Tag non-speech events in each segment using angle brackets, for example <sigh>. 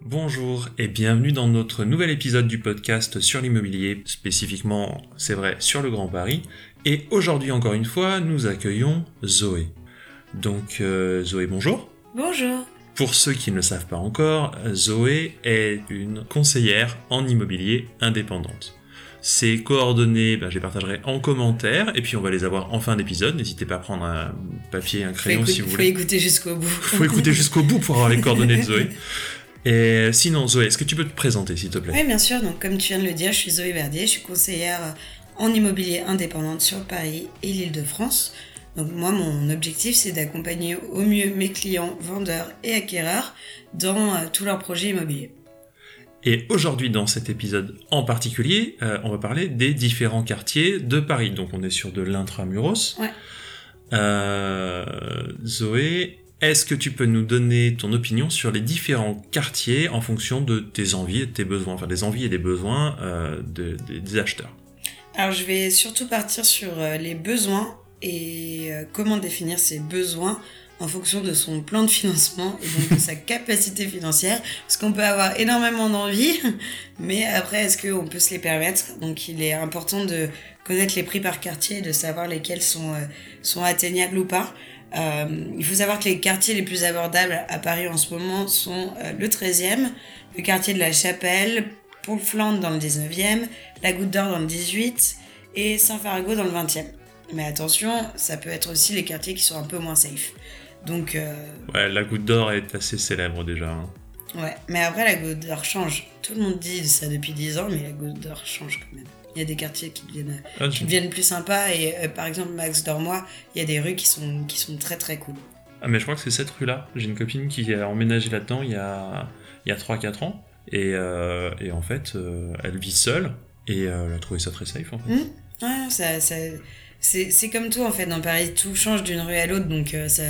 Bonjour et bienvenue dans notre nouvel épisode du podcast sur l'immobilier, spécifiquement, c'est vrai, sur le Grand Paris. Et aujourd'hui, encore une fois, nous accueillons Zoé. Donc, euh, Zoé, bonjour. Bonjour. Pour ceux qui ne le savent pas encore, Zoé est une conseillère en immobilier indépendante. Ses coordonnées, ben, je les partagerai en commentaire, et puis on va les avoir en fin d'épisode. N'hésitez pas à prendre un papier, un crayon si vous voulez. Faut écouter jusqu'au bout. <laughs> Faut écouter jusqu'au bout pour avoir les coordonnées de Zoé. <laughs> Et sinon, Zoé, est-ce que tu peux te présenter, s'il te plaît? Oui, bien sûr. Donc, comme tu viens de le dire, je suis Zoé Verdier, je suis conseillère en immobilier indépendante sur Paris et l'Île-de-France. Donc, moi, mon objectif, c'est d'accompagner au mieux mes clients, vendeurs et acquéreurs dans euh, tous leurs projets immobiliers. Et aujourd'hui, dans cet épisode en particulier, euh, on va parler des différents quartiers de Paris. Donc, on est sur de l'intramuros. Ouais. Euh, Zoé, est-ce que tu peux nous donner ton opinion sur les différents quartiers en fonction de tes envies et de tes besoins, enfin des envies et des besoins euh, des acheteurs? Alors je vais surtout partir sur les besoins et comment définir ces besoins en fonction de son plan de financement et donc de sa <laughs> capacité financière. Parce qu'on peut avoir énormément d'envie, <laughs> mais après, est-ce qu'on peut se les permettre? Donc il est important de connaître les prix par quartier et de savoir lesquels sont, sont atteignables ou pas. Euh, il faut savoir que les quartiers les plus abordables à Paris en ce moment sont euh, le 13e, le quartier de la Chapelle, Pont-Flandre dans le 19e, la Goutte d'Or dans le 18 et Saint-Fargo dans le 20e. Mais attention, ça peut être aussi les quartiers qui sont un peu moins safe. Donc. Euh, ouais, la Goutte d'Or est assez célèbre déjà. Hein. Ouais, mais après la Goutte d'Or change. Tout le monde dit ça depuis 10 ans, mais la Goutte d'Or change quand même il y a des quartiers qui deviennent, ah, qui deviennent plus sympas. Et euh, par exemple, Max Dormois, il y a des rues qui sont, qui sont très très cool. Ah, mais je crois que c'est cette rue-là. J'ai une copine qui a emménagé là-dedans il y a, il y a 3-4 ans. Et, euh, et, en fait, elle vit seule et elle a trouvé ça très safe en fait. Mmh. Ouais, ça, ça c'est comme tout en fait dans Paris tout change d'une rue à l'autre donc ça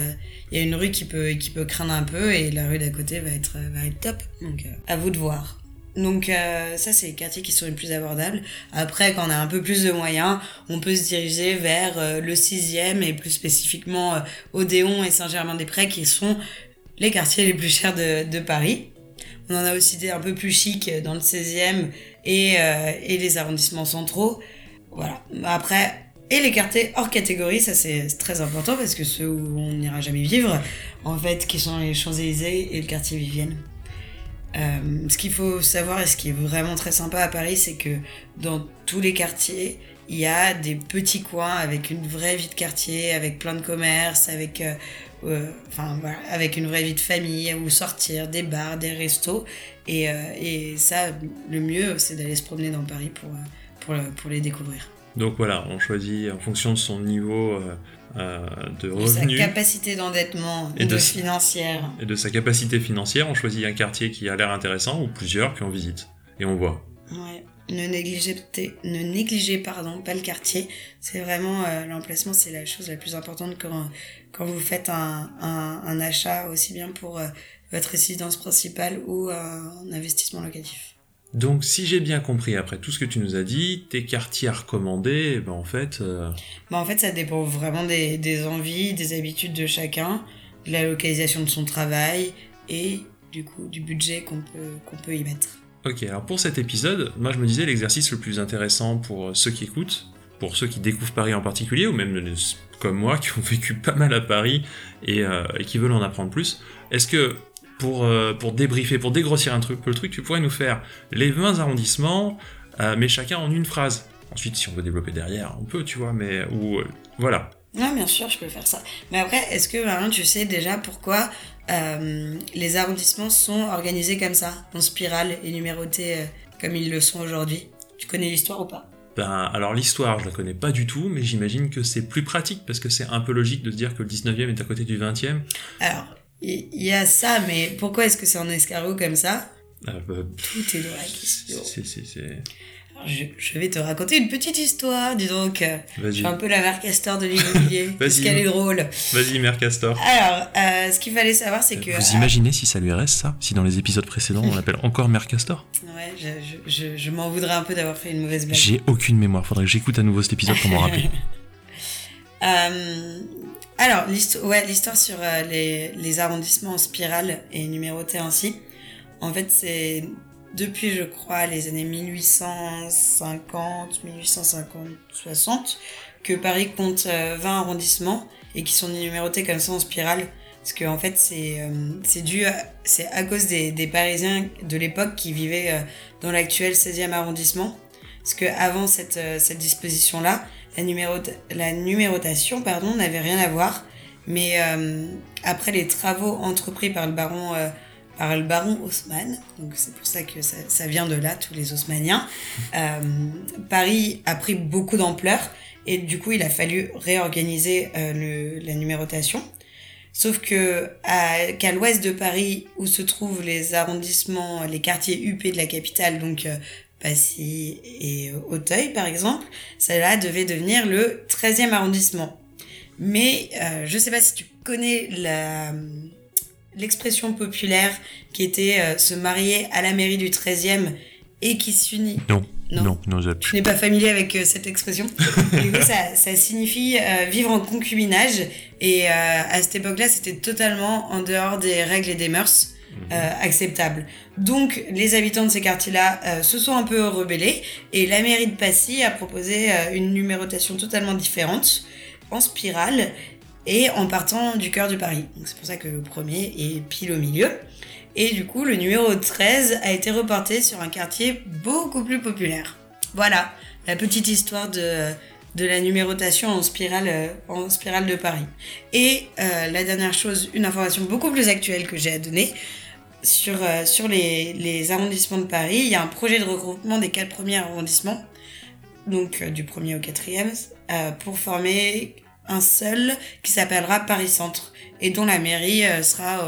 il y a une rue qui peut qui peut craindre un peu et la rue d'à côté va être va être top donc à vous de voir donc euh, ça, c'est les quartiers qui sont les plus abordables. Après, quand on a un peu plus de moyens, on peut se diriger vers euh, le 6e et plus spécifiquement euh, Odéon et Saint-Germain-des-Prés qui sont les quartiers les plus chers de, de, Paris. On en a aussi des un peu plus chics dans le 16e et, et les arrondissements centraux. Voilà. Après, et les quartiers hors catégorie, ça c'est très important parce que ceux où on n'ira jamais vivre, en fait, qui sont les Champs-Élysées et le quartier Vivienne. Euh, ce qu'il faut savoir et ce qui est vraiment très sympa à Paris, c'est que dans tous les quartiers, il y a des petits coins avec une vraie vie de quartier, avec plein de commerces, avec, euh, euh, avec une vraie vie de famille, où sortir, des bars, des restos. Et, ça, le mieux, c'est d'aller se promener dans Paris pour, pour les découvrir. Donc voilà, on choisit en fonction de son niveau euh, de revenus. sa capacité d'endettement et de, financière. Et de sa capacité financière, on choisit un quartier qui a l'air intéressant ou plusieurs, puis on visite. Et on voit. Ouais. Ne négligez, ne négligez pardon, pas le quartier. C'est vraiment euh, l'emplacement, c'est la chose la plus importante quand, quand vous faites un, un, un achat, aussi bien pour euh, votre résidence principale ou un investissement locatif. Donc, si j'ai bien compris après tout ce que tu nous as dit, tes quartiers à recommander, eh ben en fait. Euh, bah en fait, ça dépend vraiment des, des, envies, des habitudes de chacun, de la localisation de son travail et du coup du budget qu'on peut, qu'on peut y mettre. Ok, alors pour cet épisode, moi je me disais l'exercice le plus intéressant pour ceux qui écoutent, pour ceux qui découvrent Paris en particulier, ou même comme moi qui ont <laughs> vécu pas mal à Paris et, euh, et qui veulent en apprendre plus, est-ce que pour, euh, pour débriefer, pour dégrossir un truc, le truc, tu pourrais nous faire les 20 arrondissements, euh, mais chacun en une phrase. Ensuite, si on veut développer derrière, on peut, tu vois, mais ou euh, voilà. Non, bien sûr, je peux faire ça. Mais après, est-ce que tu sais déjà pourquoi les arrondissements sont organisés comme ça, en spirale et numérotés comme ils le sont aujourd'hui? Tu connais l'histoire ou pas? Ben, alors l'histoire, je la connais pas du tout, mais j'imagine que c'est plus pratique parce que c'est un peu logique de se dire que le 19e est à côté du 20e. Alors, il y, a ça, mais pourquoi est-ce que c'est en escargot comme ça ah, bah, Tout est dans la question. C'est, je, je, vais te raconter une petite histoire, dis donc. Je suis un peu la mère Castor de l'immobilier, <laughs> parce qu'elle est drôle. Vas-y, mère Castor. Alors, euh, ce qu'il fallait savoir, c'est que... Vous imaginez si ça lui reste, ça? Si dans les épisodes précédents, on l'appelle encore mère Castor? Ouais, je, je, je m'en voudrais un peu d'avoir fait une mauvaise blague. J'ai aucune mémoire, faudrait que j'écoute à nouveau cet épisode pour m'en rappeler. <laughs> euh, Alors, l'histoire ouais, sur euh, les, les arrondissements en spirale est numérotée ainsi. En fait, c'est depuis, je crois, les années 1850, 1850, 60, que Paris compte euh, 20 arrondissements et qui sont numérotés comme ça en spirale. Parce que en fait, c'est euh, dû à, c'est à cause des, des Parisiens de l'époque qui vivaient euh, dans l'actuel 16e arrondissement. Parce que avant cette, euh, cette disposition-là, la, numérota- la numérotation pardon, n'avait rien à voir. Mais euh, après les travaux entrepris par le baron, euh, par le baron Haussmann, donc c'est pour ça que ça, vient de là, tous les Haussmanniens, euh, Paris a pris beaucoup d'ampleur et du coup il a fallu réorganiser le, la numérotation. Sauf que qu'à l'ouest de Paris, où se trouvent les arrondissements, les quartiers UP de la capitale, donc Passy et euh, Auteuil par exemple, cela devait devenir le 13e arrondissement. Mais euh, je sais pas si tu connais la l'expression populaire qui était euh, se marier à la mairie du 13e et qui s'unit. Non. Non. Non, non, Je n'ai pas familier avec euh, cette expression. <laughs> du coup, ça, ça signifie euh, vivre en concubinage. Et euh, à cette époque-là, c'était totalement en dehors des règles et des mœurs euh, acceptables. Donc, les habitants de ces quartiers-là euh, se sont un peu rebellés. Et la mairie de Passy a proposé euh, une numérotation totalement différente, en spirale, et en partant du cœur de Paris. C'est pour ça que le premier est pile au milieu. Et du coup, le numéro 13 a été reporté sur un quartier beaucoup plus populaire. Voilà, la petite histoire de, la numérotation en spirale, de Paris. Et la dernière chose, une information beaucoup plus actuelle que j'ai à donner. Sur, euh, sur les, les arrondissements de Paris, il y a un projet de regroupement des quatre premiers arrondissements, donc euh, du premier au quatrième, euh, pour former un seul qui s'appellera Paris Centre et dont la mairie sera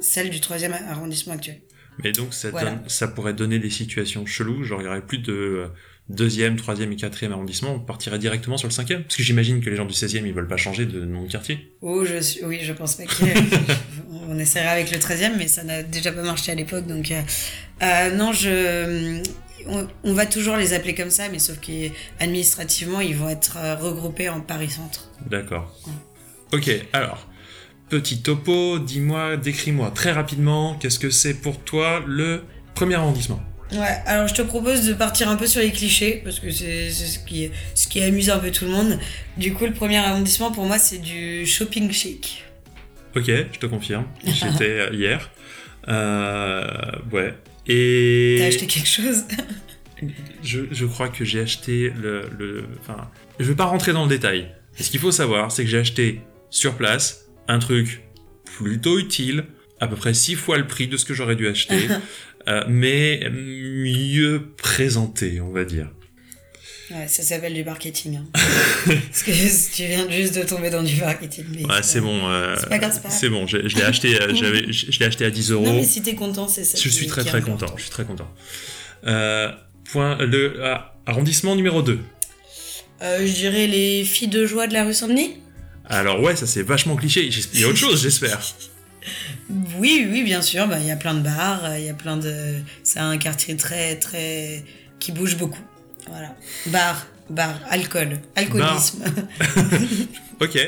celle du troisième arrondissement actuel. Mais donc ça, Voilà. donne- ça pourrait donner des situations cheloues, genre il y aurait plus de deuxième, troisième et quatrième arrondissement, on partirait directement sur le cinquième? Parce que j'imagine que les gens du 16e ils veulent pas changer de nom de quartier. Oh, je suis... Oui, je pense pas qu'il <laughs> On essaiera avec le 13e, mais ça n'a déjà pas marché à l'époque. Donc, euh, euh, non, je... On, on va toujours les appeler comme ça, mais sauf qu'administrativement, ils vont être euh, regroupés en Paris Centre. D'accord. Ok, alors, petit topo, dis-moi, décris-moi très rapidement, qu'est-ce que c'est pour toi le premier arrondissement? Ouais, alors je te propose de partir un peu sur les clichés, parce que c'est c'est ce qui, ce qui amuse un peu tout le monde. Du coup, le premier arrondissement, pour moi, c'est du shopping chic. Ok, je te confirme, <laughs> j'étais euh, hier. Euh, ouais. Et T'as acheté quelque chose? <laughs> Je, je crois que j'ai acheté le, le. Enfin, je vais pas rentrer dans le détail. Mais ce qu'il faut savoir, c'est que j'ai acheté sur place un truc plutôt utile, à peu près six fois le prix de ce que j'aurais dû acheter, <laughs> euh, mais mieux présenté, on va dire. Ouais, ça s'appelle du marketing. hein. <laughs> Parce que <laughs> tu viens juste de tomber dans du marketing. mais Ouais, c'est bon. euh, C'est pas grave, bon. Je, je l'ai acheté. euh, <laughs> j'avais, je, je l'ai acheté à 10 euros. Non, mais si t'es content, c'est ça. je suis très très content. Je suis très content. Euh, point le ah, arrondissement numéro 2. Euh, je dirais les filles de joie de la rue Saint-Denis. Alors ouais, ça c'est vachement cliché. Il y a autre chose, j'espère. Oui, oui, bien sûr. Bah, il y a plein de bars, il y a plein de. C'est un quartier très, très. qui bouge beaucoup. Voilà. Bar, bar, alcool, alcoolisme. <laughs> Ok.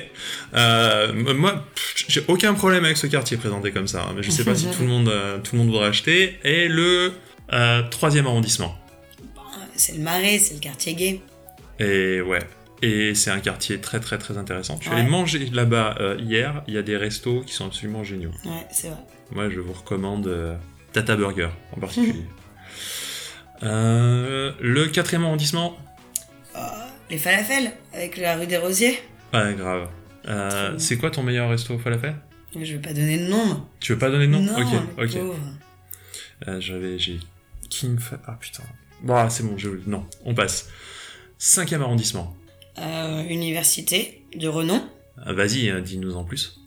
Euh, moi, j'ai aucun problème avec ce quartier présenté comme ça. hein, mais je sais pas si tout le monde, euh, tout le monde voudrait acheter. Et le euh, troisième arrondissement. c'est le marais, c'est le quartier gay. Et ouais. Et c'est un quartier très très très intéressant. Je suis allé manger là-bas euh, hier. Il y a des restos qui sont absolument géniaux. Ouais, c'est vrai. Moi, je vous recommande euh, Tata Burger en particulier. <laughs> Euh, le quatrième arrondissement. Oh, les falafels, avec la rue des Rosiers. Ouais, grave. Euh, c'est quoi ton meilleur resto au falafel? Je vais pas donner de nom. Tu veux pas donner de nom? Non, Ok, ok. pauvre. Euh, J'avais, j'ai King. Fa- Ah putain. Bon, c'est bon, je... non, on passe. Cinquième arrondissement. Euh, université de renom. Ah, Vas-y, euh, dis-nous en plus.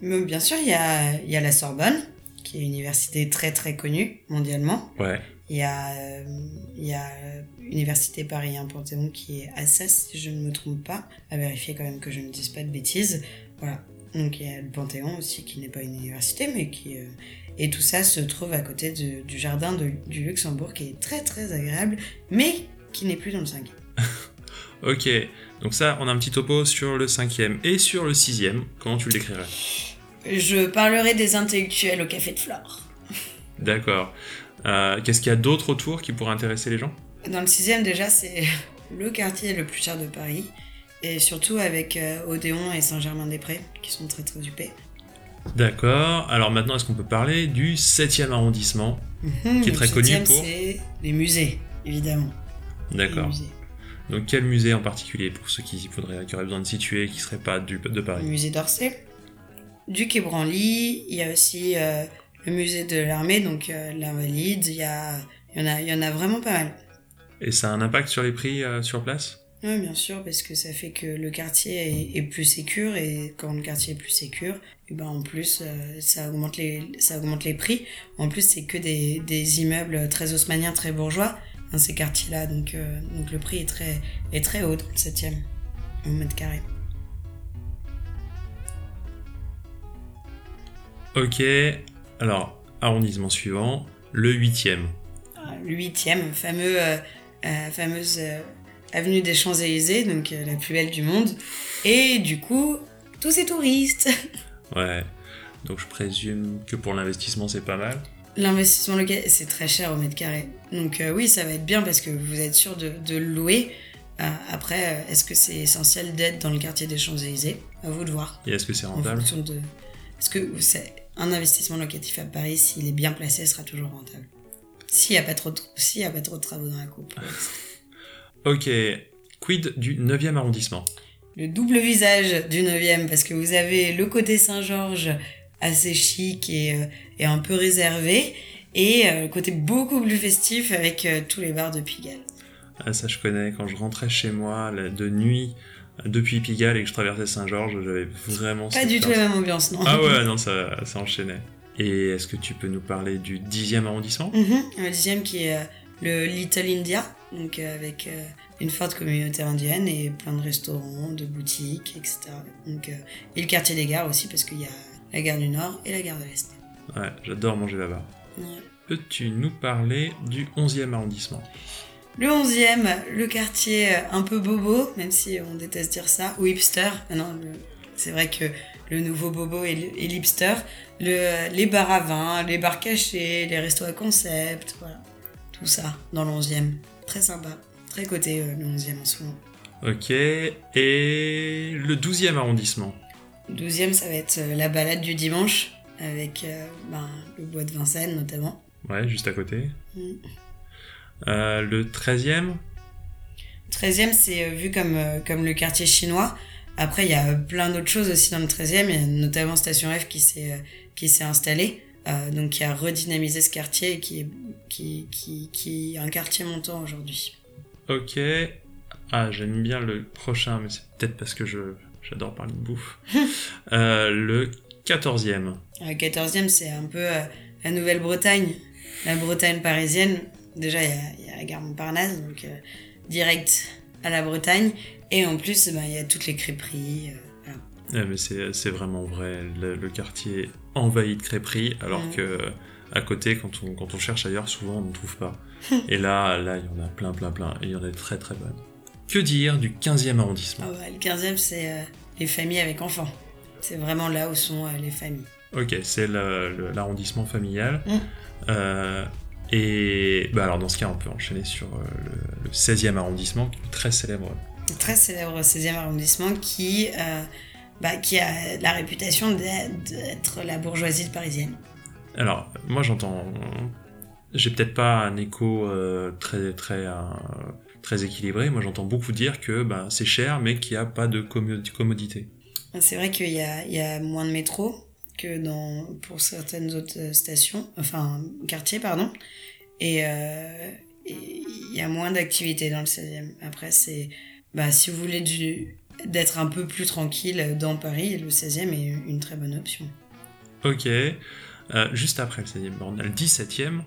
Mais bien sûr, il y a, il y a la Sorbonne, qui est une université très très connue mondialement. Ouais. Il y a, euh, il y a Université Paris 1 Panthéon qui est à Assas, si je ne me trompe pas. À vérifier quand même que je ne dise pas de bêtises. Voilà. Donc il y a le Panthéon aussi qui n'est pas une université, mais qui. euh, Et tout ça se trouve à côté de- du jardin de- du Luxembourg qui est très très agréable, mais qui n'est plus dans le 5. <laughs> Ok. Donc ça, on a un petit topo sur le cinquième et sur le sixième. Comment tu le décrirais? Je parlerai des intellectuels au Café de Flore. D'accord. Euh, Qu'est-ce qu'il y a d'autre autour qui pourrait intéresser les gens? Dans le sixième, déjà, c'est <laughs> le quartier le plus cher de Paris. Et surtout avec euh, Odéon et Saint-Germain-des-Prés, qui sont très très huppés. D'accord. Alors maintenant, est-ce qu'on peut parler du 7e arrondissement Mhm, Qui est le très connu pour C'est les musées, évidemment. D'accord. Donc quel musée en particulier pour ceux qui, faudrait, qui auraient besoin de situer, qui ne seraient pas du, de Le Paris musée d'Orsay. Du Quai Branly, il y a aussi euh, le musée de l'armée, donc euh, l'Invalide. Il y, a, y en a, y en a vraiment pas mal. Et ça a un impact sur les prix euh, sur place? Oui, bien sûr, parce que ça fait que le quartier est, est plus sécure et quand le quartier est plus sécure, et ben en plus euh, ça augmente les ça augmente les prix. En plus, c'est que des, des immeubles très haussmanniens, très bourgeois dans ces quartiers-là, donc euh, donc le prix est très est très haut dans le 7e au mètre carré. Ok. Alors, arrondissement suivant, le 8e. Ah, Le 8e, fameux euh, euh, fameuse euh, avenue des Champs-Élysées, donc euh, la plus belle du monde, et du coup tous ces touristes. <laughs> Ouais. Donc je présume que pour l'investissement, c'est pas mal. L'investissement local, c'est très cher au mètre carré. Donc oui, ça va être bien parce que vous êtes sûr de, de le louer. Après, est-ce que c'est essentiel d'être dans le quartier des Champs-Élysées? À vous de voir. Et est-ce que c'est En rentable? fonction de... Parce que c'est un investissement locatif à Paris, s'il est bien placé, sera toujours rentable. S'il n'y a, pas trop de... y a pas trop de travaux dans la coupe. <laughs> Ok. Quid du 9e arrondissement? Le double visage du 9e, parce que vous avez le côté Saint-Georges assez chic et, euh, et un peu réservé, et euh, le côté beaucoup plus festif avec euh, tous les bars de Pigalle. Ah, ça, je connais. Quand je rentrais chez moi de nuit depuis Pigalle et que je traversais Saint-Georges, j'avais vraiment. Pas du tout la même ambiance, non Ah ouais, non, ça, ça enchaînait. Et est-ce que tu peux nous parler du 10e arrondissement? Mhm. Un dixième qui est euh, le Little India, donc euh, avec euh, une forte communauté indienne et plein de restaurants, de boutiques, etc. Donc, et le quartier des gares aussi, parce qu'il y a la gare du Nord et la gare de l'Est. Ouais, j'adore manger là-bas. Ouais. Peux-tu nous parler du 11e arrondissement? Le 11e, le quartier euh, un peu bobo, même si on déteste dire ça, ou hipster. Ah non, c'est vrai que le nouveau bobo est l'hipster. Le, les bars à vin, les bars cachés, les restos à concept, voilà. Tout ça dans le 11e. Très sympa. Très coté euh, le 11e en ce moment. Ok. Et le 12e arrondissement? 12e, ça va être euh, la balade du dimanche, avec euh, ben, le bois de Vincennes notamment. Ouais, juste à côté. Mm. Euh, le 13e 13e, c'est euh, vu comme, euh, comme le quartier chinois. Après, il y a plein d'autres choses aussi dans le 13e. Il y a notamment Station F qui s'est, qui s'est installée, euh, donc qui a redynamisé ce quartier et qui est, qui, qui, qui est un quartier montant aujourd'hui. Ok. Ah, j'aime bien le prochain, mais c'est peut-être parce que je j'adore parler de bouffe. <laughs> Euh, le 14e. Le 14e, c'est un peu euh, la Nouvelle-Bretagne, la Bretagne parisienne. Déjà, il y a, il y a la gare Montparnasse, donc euh, direct à la Bretagne. Et en plus, ben, il y a toutes les crêperies. euh, voilà. Ouais, mais c'est vraiment vrai. Le, le quartier envahi de crêperies, alors Mm. que à côté, quand on, quand on cherche ailleurs, souvent on ne trouve pas. <laughs> Et là, là, il y en a plein, plein, plein. Et il y en a très, très bonnes. Que dire du 15e arrondissement? Ah ouais, le 15e, c'est euh, les familles avec enfants. C'est vraiment là où sont euh, les familles. Ok, c'est l'arrondissement familial. Mm. Euh, et bah alors dans ce cas, on peut enchaîner sur euh, le, le 16e arrondissement, qui est très célèbre. Très célèbre 16e arrondissement qui, euh, bah, qui a la réputation d'être la bourgeoisie parisienne. Alors, moi j'entends. J'ai peut-être pas un écho euh, très, très, euh, très équilibré. Moi j'entends beaucoup dire que bah, c'est cher, mais qu'il n'y a pas de commo- commodité. C'est vrai qu'il y a, il y a moins de métro que dans, pour certaines autres euh, stations, enfin quartiers, pardon. Et euh, et il y a moins d'activités dans le 16e. Après, c'est. Bah, si vous voulez du d'être un peu plus tranquille dans Paris, le 16e est une très bonne option. Ok. Euh, juste après le 16e, on a le 17e.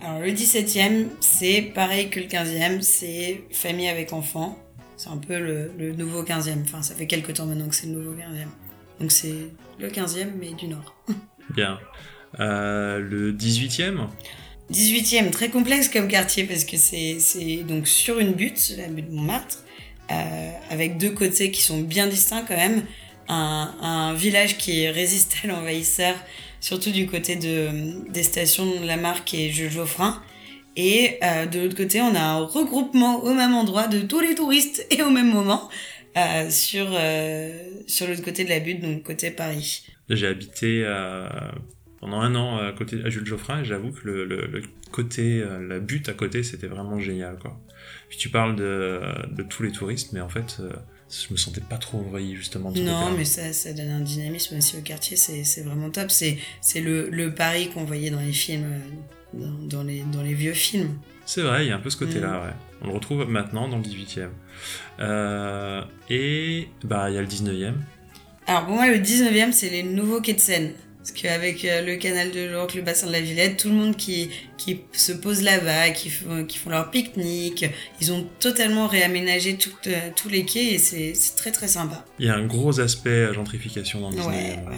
Alors le 17e, c'est pareil que le 15e, c'est famille avec enfants. C'est un peu le, le nouveau 15e. Enfin, ça fait quelques temps maintenant que c'est le nouveau 15e. Donc c'est le 15e, mais du Nord. Bien. Euh, le 18e. 18e, très complexe comme quartier parce que c'est donc sur une butte, la butte Montmartre. avec deux côtés qui sont bien distincts quand même. Un, un village qui résiste à l'envahisseur, surtout du côté de, des stations de la marque et Jules Geoffrin. Et euh, de l'autre côté, on a un regroupement au même endroit de tous les touristes et au même moment euh, sur, euh, sur l'autre côté de la butte, donc côté Paris. J'ai habité euh, pendant un an à côté à Jules Geoffrin et j'avoue que le, le, le côté, euh, la butte à côté, c'était vraiment génial. Quoi. Puis tu parles de, de tous les touristes, mais en fait, je me sentais pas trop envahi justement. Non, mais ça, ça donne un dynamisme aussi au quartier, c'est vraiment top. C'est le, le Paris qu'on voyait dans les films, dans, dans les, dans les vieux films. C'est vrai, il y a un peu ce côté-là, Mm. ouais. On le retrouve maintenant dans le 18e. Euh, et bah, il y a le 19e. Alors pour moi, le 19e, c'est les nouveaux quais de Seine. Parce qu'avec euh, le canal de l'Ourcq, le bassin de la Villette, tout le monde qui, qui se pose là-bas, qui, font- qui font leur pique-nique, ils ont totalement réaménagé tout, euh, tous les quais et c'est très très sympa. Il y a un gros aspect gentrification dans le 19e. Ouais, ouais, ouais. ouais.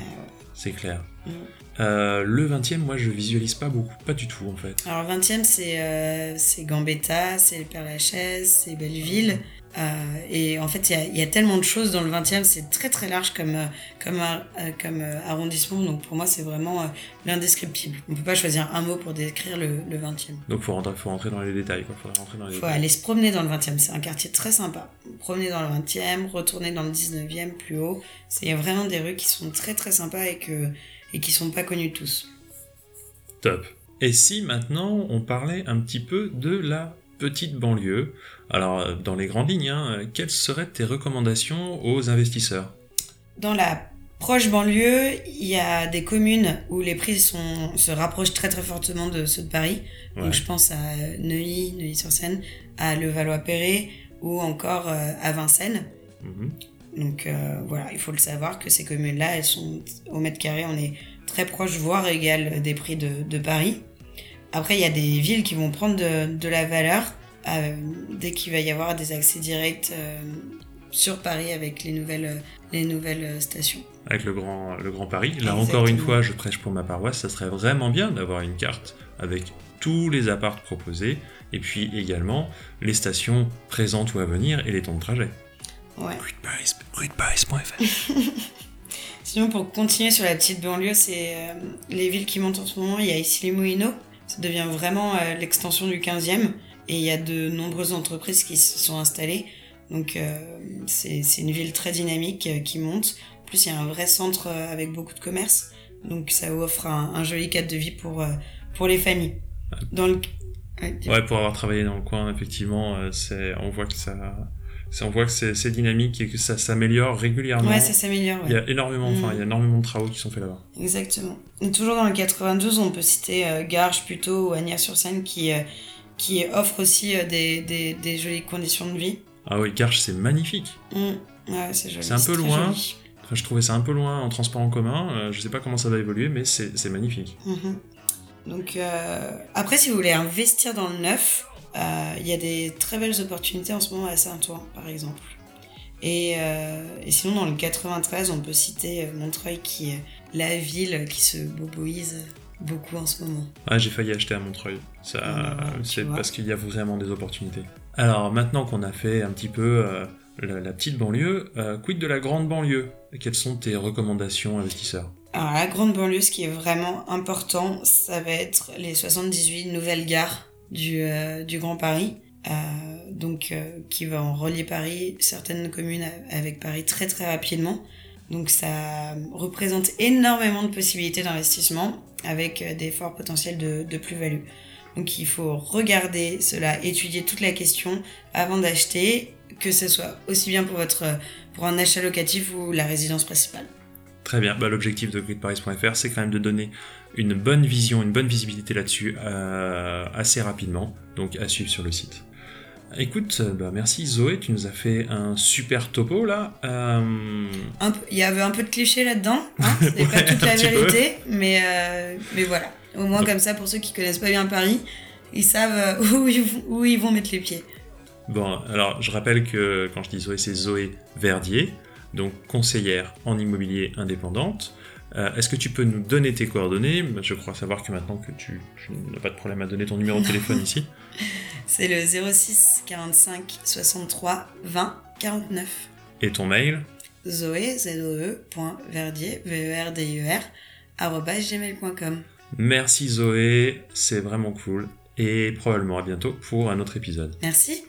C'est clair. Mm. Euh, le 20e, moi, je visualise pas beaucoup, pas du tout en fait. Alors 20e, c'est euh, Gambetta, c'est le Père Lachaise, c'est Belleville. Euh, et en fait, il y a, il y a tellement de choses dans le 20e, c'est très très large comme, euh, comme, euh, comme arrondissement. Donc pour moi, c'est vraiment l'indescriptible. On peut pas choisir un mot pour décrire le, le 20e. Donc faut rentrer, faut rentrer dans les détails, rentrer dans les faut détails. aller se promener dans le 20e. C'est un quartier très sympa. Promener dans le 20e, retourner dans le 19e plus haut. C'est vraiment des rues qui sont très très sympas et, que, et qui sont pas connues de tous. Top. Et si maintenant on parlait un petit peu de la petite banlieue Alors, euh, dans les grandes lignes, hein, euh, quelles seraient tes recommandations aux investisseurs? Dans la proche banlieue, il y a des communes où les prix sont, se rapprochent très très fortement de ceux de Paris. Ouais. Donc je pense à Neuilly, Neuilly-sur-Seine, à Levallois-Perret ou encore euh, à Vincennes. Mhm. Donc euh, voilà, il faut le savoir que ces communes-là, elles sont au mètre carré, on est très proche, voire égal des prix de, de Paris. Après, il y a des villes qui vont prendre de, de la valeur euh, dès qu'il va y avoir des accès directs euh, sur Paris avec les nouvelles, les nouvelles stations. Avec le grand, le grand Paris. Là Exactement. encore une fois, je prêche pour ma paroisse, ça serait vraiment bien d'avoir une carte avec tous les apparts proposés et puis également les stations présentes ou à venir et les temps de trajet. Ouais. <laughs> Sinon, pour continuer sur la petite banlieue, c'est euh, les villes qui montent en ce moment. Il y a ici les Moulineaux. Ça devient vraiment euh, l'extension du 15e. Et il y a de nombreuses entreprises qui se sont installées. Donc, euh, c'est une ville très dynamique euh, qui monte. En plus, il y a un vrai centre euh, avec beaucoup de commerce. Donc, ça offre un, joli cadre de vie pour, pour les familles. Dans le... Ouais, pour avoir travaillé dans le coin, effectivement, on voit que ça, on voit que c'est, dynamique et que ça s'améliore régulièrement. ouais, ça s'améliore. Il y a énormément, enfin, Mm. il y a énormément de travaux qui sont faits là-bas. Exactement. Et toujours dans le 92, on peut citer euh, Garges plutôt ou Agnières-sur-Seine qui, euh, qui offre aussi euh, des, des, des jolies conditions de vie. Ah oui, Garches, c'est magnifique. Mm. Ouais, c'est joli. C'est un peu loin. joli. Enfin, je trouvais ça un peu loin en transport en commun. euh, je sais pas comment ça va évoluer, mais c'est, magnifique. Mhm. Donc euh, après, si vous voulez investir dans le neuf, il y a des très belles opportunités en ce moment à Saint-Ouen, par exemple. Et, euh, et sinon, dans le 93, on peut citer euh, Montreuil, qui est la ville qui se boboise beaucoup en ce moment. Ah, j'ai failli acheter à Montreuil. Ça, Ah bah, c'est parce qu'il y a vraiment des opportunités. Alors, maintenant qu'on a fait un petit peu euh, la, la petite banlieue, euh, quid de la grande banlieue? Quelles sont tes recommandations investisseurs? Alors, la grande banlieue, ce qui est vraiment important, ça va être les 78 nouvelles gares du, euh, du Grand Paris. Euh, donc, euh, qui vont relier Paris, certaines communes avec Paris très très rapidement. Donc, ça représente énormément de possibilités d'investissement avec des forts potentiels de, de plus-value. Donc, il faut regarder cela, étudier toute la question avant d'acheter, que ce soit aussi bien pour votre pour un achat locatif ou la résidence principale. Très bien, bah, l'objectif de gridparis.fr, c'est quand même de donner une bonne vision, une bonne visibilité là-dessus euh, assez rapidement, donc à suivre sur le site. Écoute, euh, bah, merci Zoé, tu nous as fait un super topo là. Euh, Un peu- Il y avait un peu de cliché là-dedans, hein <laughs> c'était Ouais, pas toute la peu. vérité, mais, euh, mais voilà. Au moins comme ça, pour ceux qui connaissent pas bien Paris, ils savent <laughs> où ils, vont- où ils vont mettre les pieds. Bon, alors je rappelle que quand je dis Zoé, c'est Zoé Verdier, donc conseillère en immobilier indépendante. Euh, Est-ce que tu peux nous donner tes coordonnées? Je crois savoir que maintenant que tu, tu n'as pas de problème à donner ton numéro de téléphone <laughs> ici. C'est le 06 45 63 20 49. Et ton mail? Zoé, Z-O-E.verdier, V-E-R-D-I-E-R, arobase gmail.com. Merci Zoé, c'est vraiment cool. Et probablement à bientôt pour un autre épisode. Merci.